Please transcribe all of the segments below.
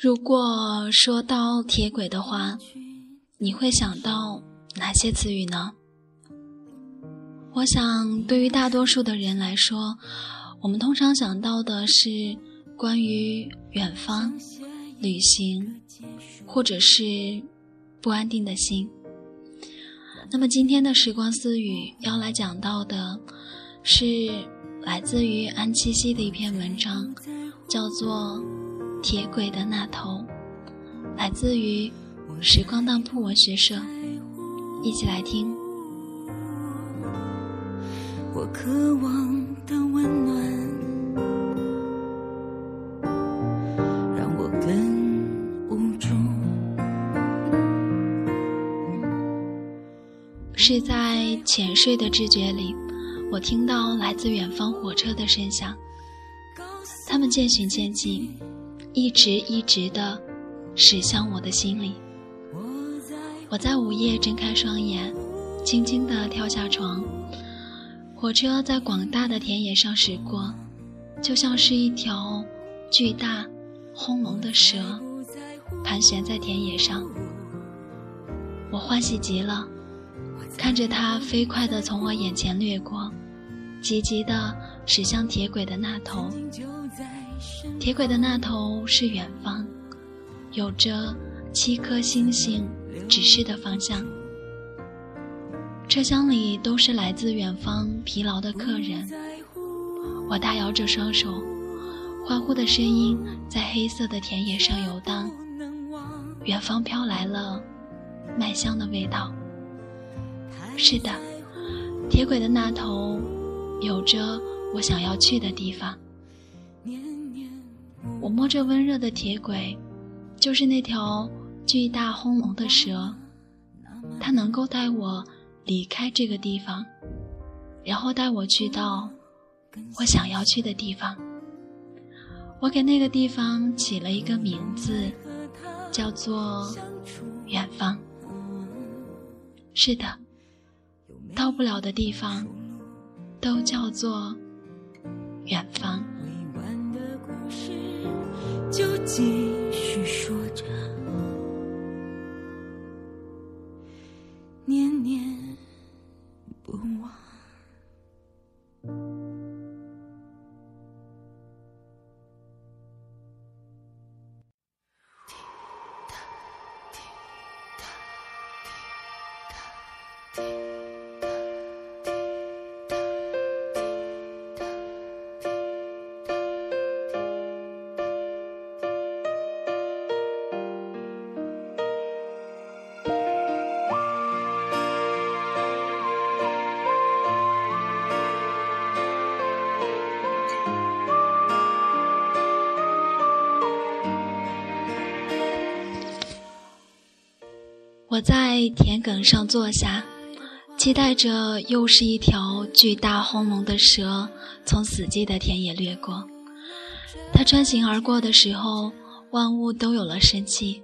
如果说到铁轨的话，你会想到哪些词语呢？我想，对于大多数的人来说，我们通常想到的是关于远方、旅行，或者是不安定的心。那么，今天的时光私语要来讲到的，是来自于安七夕的一篇文章，叫做。铁轨的那头，来自于时光当铺文学社，一起来听。我渴望的温暖，让我更无助。是在浅睡的知觉里，我听到来自远方火车的声响，他们渐行渐近。一直一直的驶向我的心里。我在午夜睁开双眼，轻轻地跳下床。火车在广大的田野上驶过，就像是一条巨大、轰隆的蛇，盘旋在田野上。我欢喜极了，看着它飞快地从我眼前掠过，急急地驶向铁轨的那头。铁轨的那头是远方，有着七颗星星指示的方向。车厢里都是来自远方疲劳的客人。我大摇着双手，欢呼的声音在黑色的田野上游荡。远方飘来了麦香的味道。是的，铁轨的那头有着我想要去的地方。我摸着温热的铁轨，就是那条巨大轰隆的蛇，它能够带我离开这个地方，然后带我去到我想要去的地方。我给那个地方起了一个名字，叫做远方。是的，到不了的地方，都叫做远方。就我在田埂上坐下，期待着又是一条巨大轰隆的蛇从死寂的田野掠过。它穿行而过的时候，万物都有了生气，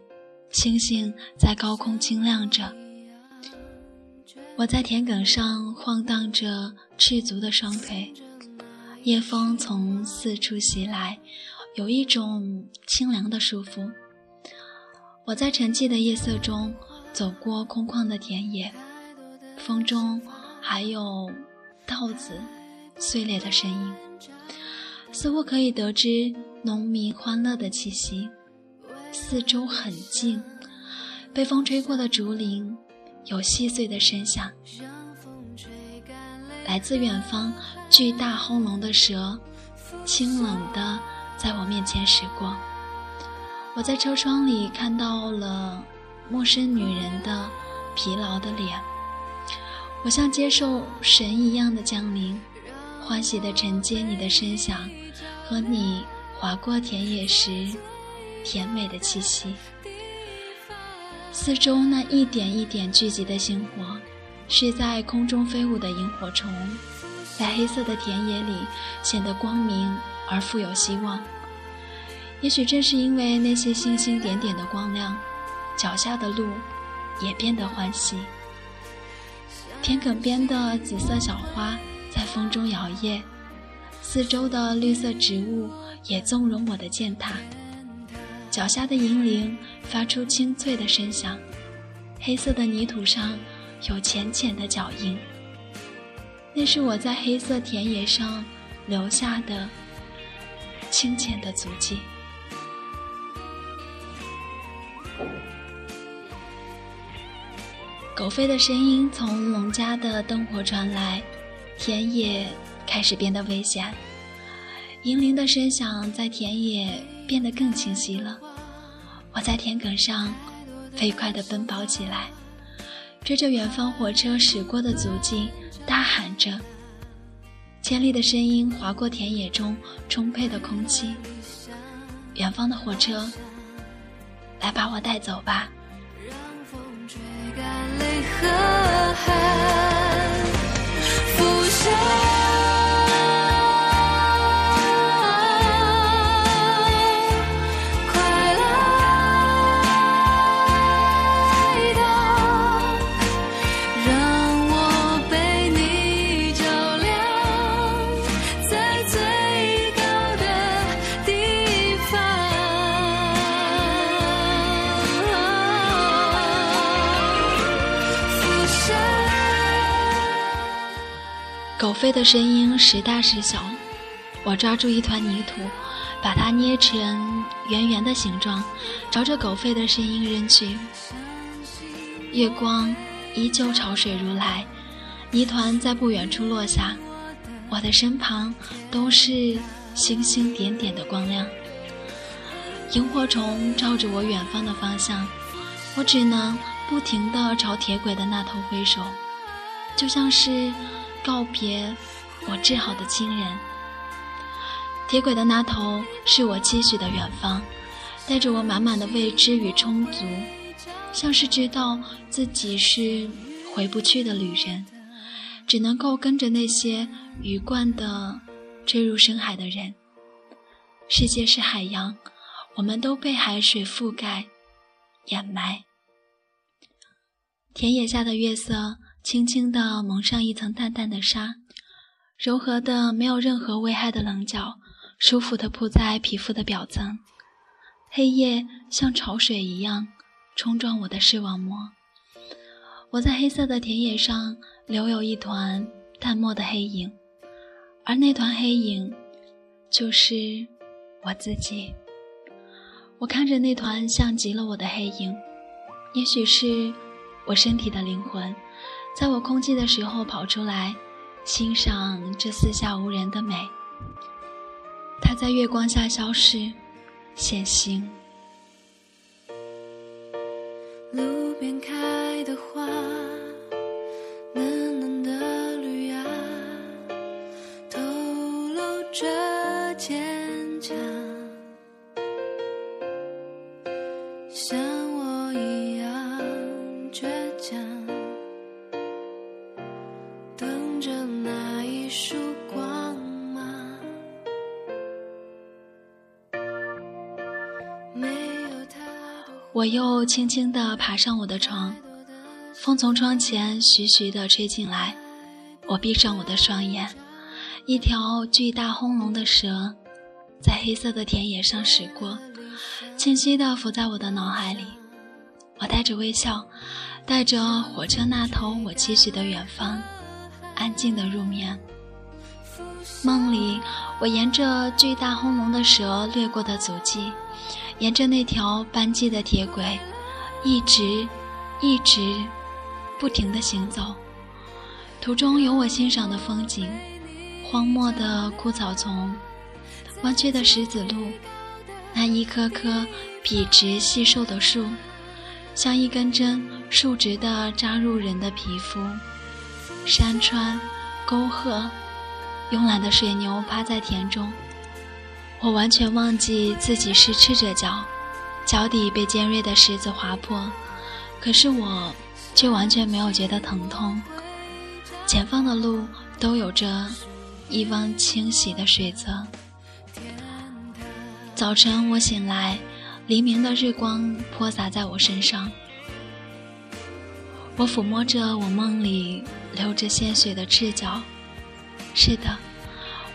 星星在高空清亮着。我在田埂上晃荡着赤足的双腿，夜风从四处袭来，有一种清凉的舒服。我在沉寂的夜色中。走过空旷的田野，风中还有稻子碎裂的声音，似乎可以得知农民欢乐的气息。四周很静，被风吹过的竹林有细碎的声响。来自远方巨大轰隆的蛇，清冷的在我面前驶过。我在车窗里看到了。陌生女人的疲劳的脸，我像接受神一样的降临，欢喜地承接你的声响和你划过田野时甜美的气息。四周那一点一点聚集的星火，是在空中飞舞的萤火虫，在黑色的田野里显得光明而富有希望。也许正是因为那些星星点点的光亮。脚下的路也变得欢喜，田埂边的紫色小花在风中摇曳，四周的绿色植物也纵容我的践踏。脚下的银铃发出清脆的声响，黑色的泥土上有浅浅的脚印，那是我在黑色田野上留下的清浅的足迹。狗吠的声音从农家的灯火传来，田野开始变得危险。银铃的声响在田野变得更清晰了。我在田埂上飞快地奔跑起来，追着远方火车驶过的足迹，大喊着。千里的声音划过田野中充沛的空气。远方的火车，来把我带走吧。的海浮现。狗吠的声音时大时小，我抓住一团泥土，把它捏成圆圆的形状，朝着狗吠的声音扔去。月光依旧潮水如来，泥团在不远处落下，我的身旁都是星星点点的光亮。萤火虫照着我远方的方向，我只能不停地朝铁轨的那头挥手，就像是。告别我至好的亲人。铁轨的那头是我期许的远方，带着我满满的未知与充足，像是知道自己是回不去的旅人，只能够跟着那些鱼贯的坠入深海的人。世界是海洋，我们都被海水覆盖、掩埋。田野下的月色。轻轻地蒙上一层淡淡的纱，柔和的、没有任何危害的棱角，舒服地铺在皮肤的表层。黑夜像潮水一样冲撞我的视网膜。我在黑色的田野上留有一团淡漠的黑影，而那团黑影就是我自己。我看着那团像极了我的黑影，也许是我身体的灵魂。在我空寂的时候跑出来，欣赏这四下无人的美。它在月光下消失，显形。路边开的花，嫩嫩的绿芽，透露着坚强。我又轻轻地爬上我的床，风从窗前徐徐地吹进来。我闭上我的双眼，一条巨大轰隆的蛇在黑色的田野上驶过，清晰地浮在我的脑海里。我带着微笑，带着火车那头我期许的远方，安静地入眠。梦里，我沿着巨大轰隆的蛇掠过的足迹。沿着那条斑迹的铁轨，一直、一直、不停地行走。途中有我欣赏的风景：荒漠的枯草丛、弯曲的石子路，那一棵棵笔直细瘦的树，像一根针竖直地扎入人的皮肤。山川、沟壑，慵懒的水牛趴在田中。我完全忘记自己是赤着脚，脚底被尖锐的石子划破，可是我却完全没有觉得疼痛。前方的路都有着一汪清洗的水泽。早晨我醒来，黎明的日光泼洒在我身上，我抚摸着我梦里流着鲜血的赤脚。是的。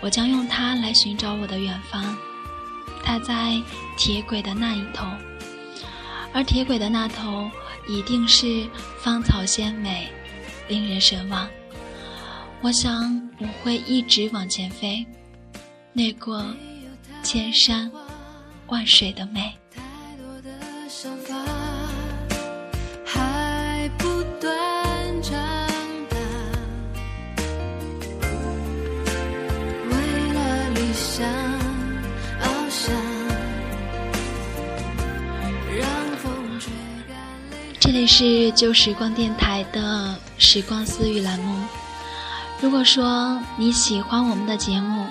我将用它来寻找我的远方，它在铁轨的那一头，而铁轨的那头一定是芳草鲜美，令人神往。我想我会一直往前飞，掠过千山万水的美。这里是旧时光电台的时光私语栏目。如果说你喜欢我们的节目，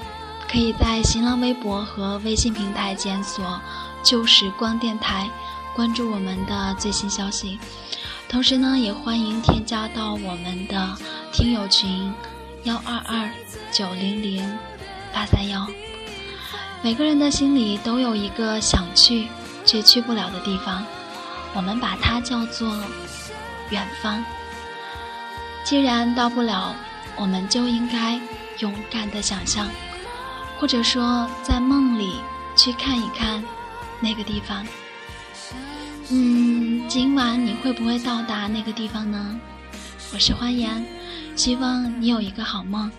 可以在新浪微博和微信平台检索“旧时光电台”，关注我们的最新消息。同时呢，也欢迎添加到我们的听友群幺二二九零零八三幺。每个人的心里都有一个想去却去不了的地方。我们把它叫做远方。既然到不了，我们就应该勇敢的想象，或者说在梦里去看一看那个地方。嗯，今晚你会不会到达那个地方呢？我是欢颜，希望你有一个好梦，